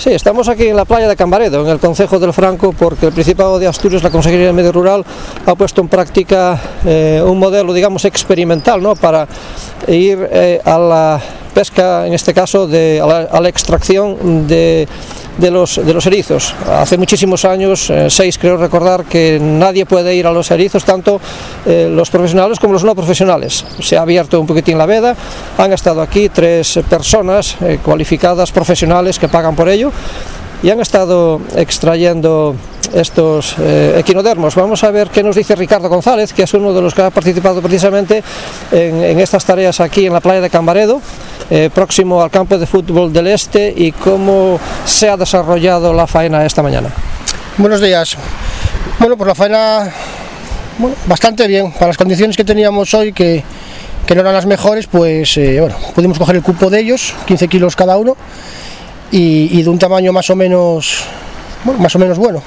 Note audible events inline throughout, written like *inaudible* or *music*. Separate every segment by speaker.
Speaker 1: Sí, estamos aquí en la playa de Cambaredo, en el Concejo del Franco, porque el Principado de Asturias, la Consejería de Medio Rural, ha puesto en práctica eh, un modelo, digamos, experimental, ¿no? Para ir eh, a la pesca, en este caso, de, a, la, extracción de de los, de los erizos. Hace muchísimos años, eh, seis creo recordar, que nadie puede ir a los erizos, tanto eh, los profesionales como los no profesionales. Se ha abierto un poquitín la veda, han estado aquí tres personas eh, cualificadas, profesionales, que pagan por ello, y han estado extrayendo estos equinodermos. Vamos a ver qué nos dice Ricardo González, que es uno de los que ha participado precisamente en, en estas tareas aquí en la playa de Cambaredo, eh, próximo al campo de fútbol del Este, y cómo se ha desarrollado la faena esta mañana.
Speaker 2: Buenos días. Bueno, pues la faena bastante bien. Para las condiciones que teníamos hoy, que, que no eran las mejores, pues eh, bueno, pudimos coger el cupo de ellos, 15 kilos cada uno, y, y de un tamaño más o menos, bueno, más o menos bueno.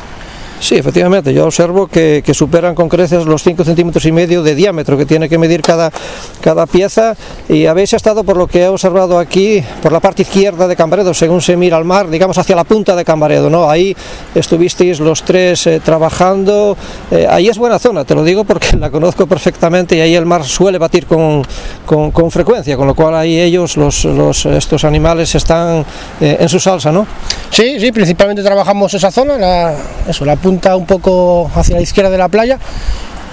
Speaker 1: Sí, efectivamente, yo observo que, que, superan con creces los 5 centímetros y medio de diámetro que tiene que medir cada, cada pieza y habéis estado, por lo que he observado aquí, por la parte izquierda de Cambaredo, según se mira al mar, digamos hacia la punta de Cambaredo, ¿no? Ahí estuvisteis los tres eh, trabajando, eh, ahí es buena zona, te lo digo porque *laughs* la conozco perfectamente y ahí el mar suele batir con, con, con frecuencia, con lo cual ahí ellos, los, los estos animales, están eh, en su salsa, ¿no?
Speaker 2: Sí, sí, principalmente trabajamos esa zona, la, eso, la punta un poco hacia la izquierda de la playa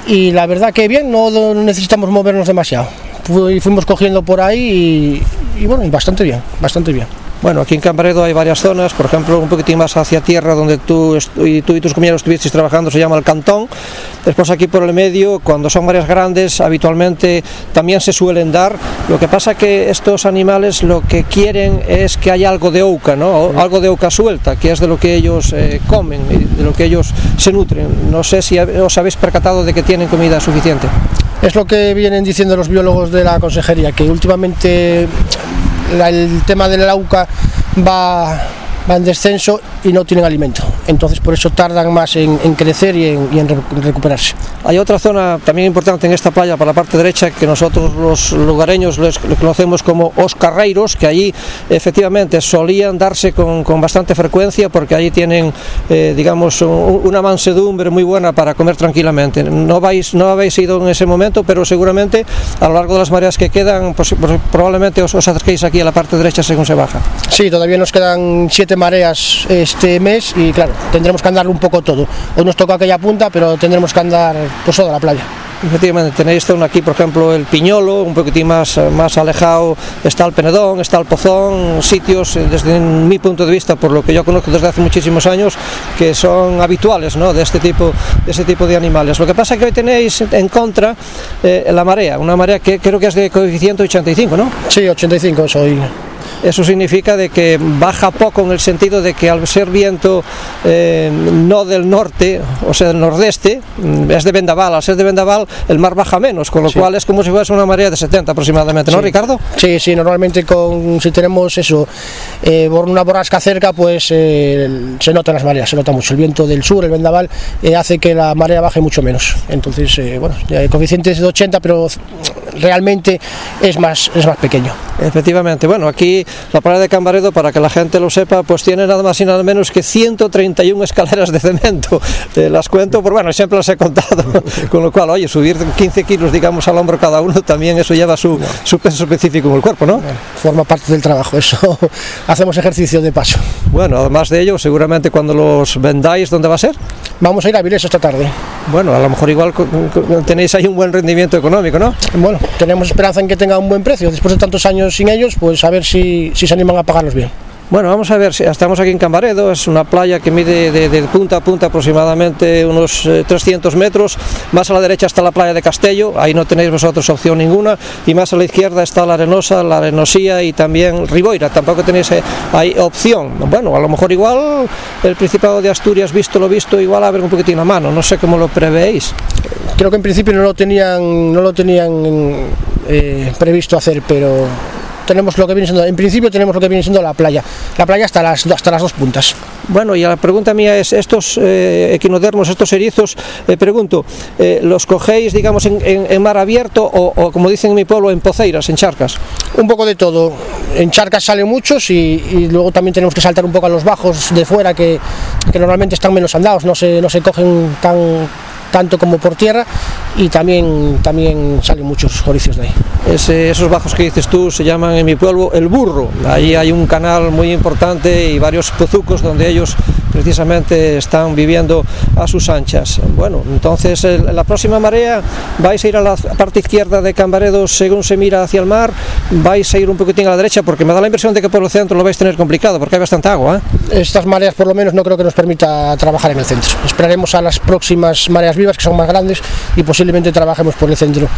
Speaker 2: y la verdad que bien, no necesitamos movernos demasiado. Fuimos cogiendo por ahí y, bueno, bastante bien, bastante bien.
Speaker 1: Bueno, aquí en Cambaredo hay varias zonas, por ejemplo, un poquitín más hacia tierra, donde tú y, tú y tus compañeros estuvisteis trabajando, se llama el Cantón. Después aquí por el medio, cuando son mareas grandes, habitualmente también se suelen dar. Lo que pasa que estos animales lo que quieren es que haya algo de ouca, ¿no? algo de ouca suelta, que es de lo que ellos eh, comen, de lo que ellos se nutren. No sé si os habéis percatado de que tienen comida suficiente.
Speaker 2: Es lo que vienen diciendo los biólogos de la consejería, que últimamente el tema del AUCA va, va en descenso y no tienen alimento. Entonces por eso tardan más en, en crecer y en, y en, recuperarse.
Speaker 1: Hay otra zona también importante en esta playa, para la parte derecha, que nosotros los lugareños les, conocemos como Os Carreiros, que allí efectivamente solían darse con, con bastante frecuencia porque allí tienen, eh, digamos, un, una mansedumbre muy buena para comer tranquilamente. No, vais, no habéis ido en ese momento, pero seguramente a lo largo de las mareas que quedan, pues, pues, probablemente os, os acerquéis aquí a la parte derecha según se baja.
Speaker 2: Sí, todavía nos quedan siete mareas este mes y claro, tendremos que andar un poco todo. Hoy nos toca aquella punta, pero tendremos que andar pues toda la playa.
Speaker 1: Efectivamente, tenéis zona aquí, por ejemplo, el Piñolo, un poquitín más, más alejado está el Penedón, está el Pozón, sitios, desde mi punto de vista, por lo que yo conozco desde hace muchísimos años, que son habituales ¿no? de, este tipo, de este tipo de animales. Lo que pasa es que hoy tenéis en contra eh, la marea, una marea que creo que es de coeficiente 85, ¿no?
Speaker 2: Sí, 85 soy.
Speaker 1: Eso significa de que baja poco en el sentido de que al ser viento eh, no del norte, o sea, del nordeste, es de vendaval, al ser de vendaval el mar baja menos, con lo sí. cual es como si fuese una marea de 70 aproximadamente, ¿no,
Speaker 2: sí.
Speaker 1: Ricardo?
Speaker 2: Sí, sí, normalmente con, si tenemos eso, eh, una borrasca cerca, pues eh, se notan las mareas, se nota mucho. El viento del sur, el vendaval, eh, hace que la marea baje mucho menos. Entonces, eh, bueno, el coeficiente es de 80, pero realmente es más, es más pequeño.
Speaker 1: Efectivamente, bueno, aquí la playa de Cambaredo, para que la gente lo sepa, pues tiene nada más y nada menos que 131 escaleras de cemento. Eh, las cuento, por bueno, siempre las he contado, *laughs* con lo cual, oye, subir 15 kilos, digamos, al hombro cada uno, también eso lleva su, su peso específico en el cuerpo, ¿no?
Speaker 2: Bueno, forma parte del trabajo, eso *laughs* hacemos ejercicio de paso.
Speaker 1: Bueno, además de ello, seguramente cuando los vendáis, ¿dónde va a ser?
Speaker 2: Vamos a ir a Viles esta tarde.
Speaker 1: Bueno, a lo mejor igual tenéis ahí un buen rendimiento económico, ¿no?
Speaker 2: Bueno, tenemos esperanza en que tenga un buen precio. Después de tantos años sin ellos, pues a ver si, si se animan a pagarlos bien.
Speaker 1: Bueno, vamos a ver, estamos aquí en Cambaredo, es una playa que mide de, de punta a punta aproximadamente unos eh, 300 metros, más a la derecha está la playa de Castello, ahí no tenéis vosotros opción ninguna, y más a la izquierda está la Arenosa, la Arenosía y también Riboira, tampoco tenéis eh, ahí opción. Bueno, a lo mejor igual el Principado de Asturias, visto lo visto, igual abre un poquitín la mano, no sé cómo lo prevéis.
Speaker 2: Creo que en principio no lo tenían, no lo tenían eh, previsto hacer, pero tenemos lo que viene siendo, en principio tenemos lo que viene siendo la playa, la playa hasta las, hasta las dos puntas.
Speaker 1: Bueno, y la pregunta mía es, estos eh, equinodermos, estos erizos, eh, pregunto, eh, ¿los cogéis, digamos, en, en, en mar abierto o, o, como dicen en mi pueblo, en poceiras, en charcas?
Speaker 2: Un poco de todo. En charcas salen muchos y, y luego también tenemos que saltar un poco a los bajos de fuera que, que normalmente están menos andados, no se, no se cogen tan tanto como por tierra y también, también salen muchos oricios de ahí.
Speaker 1: Esos bajos que dices tú se llaman en mi pueblo el burro. Ahí hay un canal muy importante y varios pozucos donde ellos precisamente están viviendo a sus anchas. Bueno, entonces la próxima marea vais a ir a la parte izquierda de Cambaredo según se mira hacia el mar, vais a ir un poquitín a la derecha porque me da la impresión de que por el centro lo vais a tener complicado porque hay bastante agua.
Speaker 2: ¿eh? Estas mareas por lo menos no creo que nos permita trabajar en el centro. Esperaremos a las próximas mareas vivas que son más grandes y posiblemente trabajemos por el centro.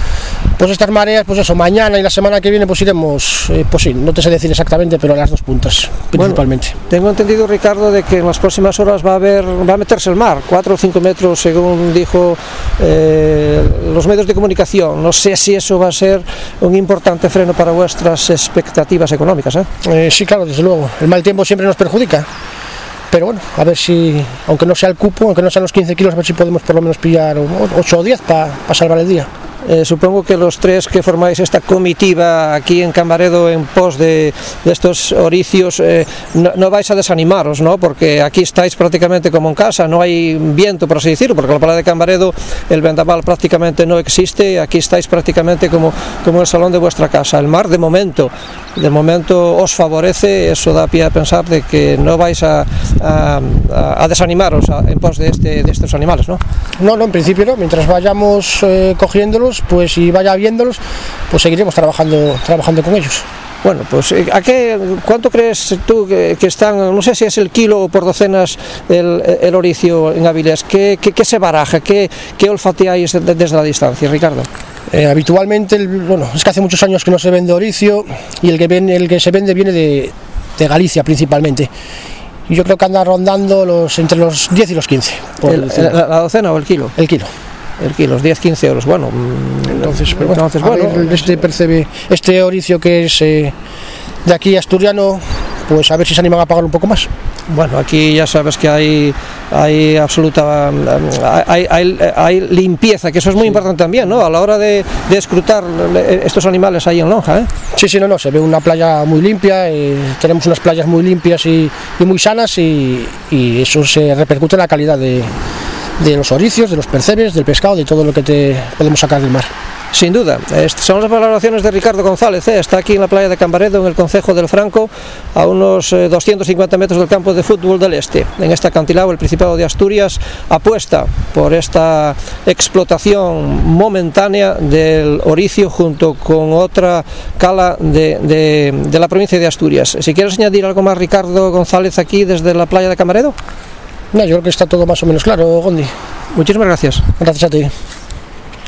Speaker 2: Pues estas mareas, pues eso, mañana y la semana que viene pues iremos, eh, pues sí, no te sé decir exactamente, pero a las dos puntas principalmente.
Speaker 1: Bueno, tengo entendido Ricardo de que en las próximas horas va a haber, va a meterse el mar, 4 o 5 metros según dijo eh, los medios de comunicación. No sé si eso va a ser un importante freno para vuestras expectativas económicas. ¿eh?
Speaker 2: Eh, sí, claro, desde luego. El mal tiempo siempre nos perjudica pero bueno, a ver si, aunque no sea el cupo, aunque no sean los 15 kilos, a ver si podemos por lo menos pillar 8 o 10 para pa salvar el día.
Speaker 1: Eh, supongo que los tres que formáis esta comitiva aquí en Cambaredo en pos de, estos oricios eh, no, vais a desanimaros, ¿no? Porque aquí estáis prácticamente como en casa, no hay viento, por así decirlo, porque la playa de Cambaredo el vendaval prácticamente no existe, aquí estáis prácticamente como, como el salón de vuestra casa. El mar, de momento, de momento os favorece, eso da pie a pensar de que no vais a, a, a desanimaros en pos de, este, de estos animales, ¿no?
Speaker 2: No, no, en principio no, mientras vayamos eh, cogiéndolos pues y vaya viéndolos, pues seguiremos trabajando, trabajando con ellos.
Speaker 1: Bueno, pues ¿a qué, ¿cuánto crees tú que, que, están, no sé si es el kilo o por docenas el, el oricio en Avilés, ¿qué, qué, qué se baraja, qué, qué olfateáis desde la distancia, Ricardo?
Speaker 2: Eh, habitualmente, el, bueno, es que hace muchos años que no se vende oricio y el que, ven, el que se vende viene de, de Galicia principalmente y yo creo que anda rondando los, entre los 10 y los 15.
Speaker 1: El, la, ¿La docena o el kilo?
Speaker 2: El kilo
Speaker 1: el kilo, 10-15 euros. Bueno,
Speaker 2: entonces, pero bueno, entonces, bueno ver, este percebe este oricio que es eh, de aquí asturiano, pues a ver si se animan a pagar un poco más.
Speaker 1: Bueno, aquí ya sabes que hay, hay absoluta hay, hay, hay limpieza, que eso es muy sí. importante también, ¿no? A la hora de, de, escrutar estos animales ahí en Lonja, ¿eh?
Speaker 2: Sí, sí, no, no, se ve una playa muy limpia, eh, tenemos unas playas muy limpias y, y muy sanas y, y, eso se repercute en la calidad de, de los oricios, de los percebes, del pescado, de todo lo que te podemos sacar del mar.
Speaker 1: Sin duda, son las valoraciones de Ricardo González, ¿eh? está aquí en la playa de Cambaredo, en el Concejo del Franco, a unos eh, 250 metros del campo de fútbol del Este. En este acantilado el Principado de Asturias apuesta por esta explotación momentánea del oricio junto con otra cala de la provincia de Asturias. Si quieres añadir algo más, Ricardo González, aquí desde la playa de Cambaredo.
Speaker 2: No, yo creo que está todo más o menos claro, Gondi.
Speaker 1: Muchísimas gracias.
Speaker 2: Gracias a ti.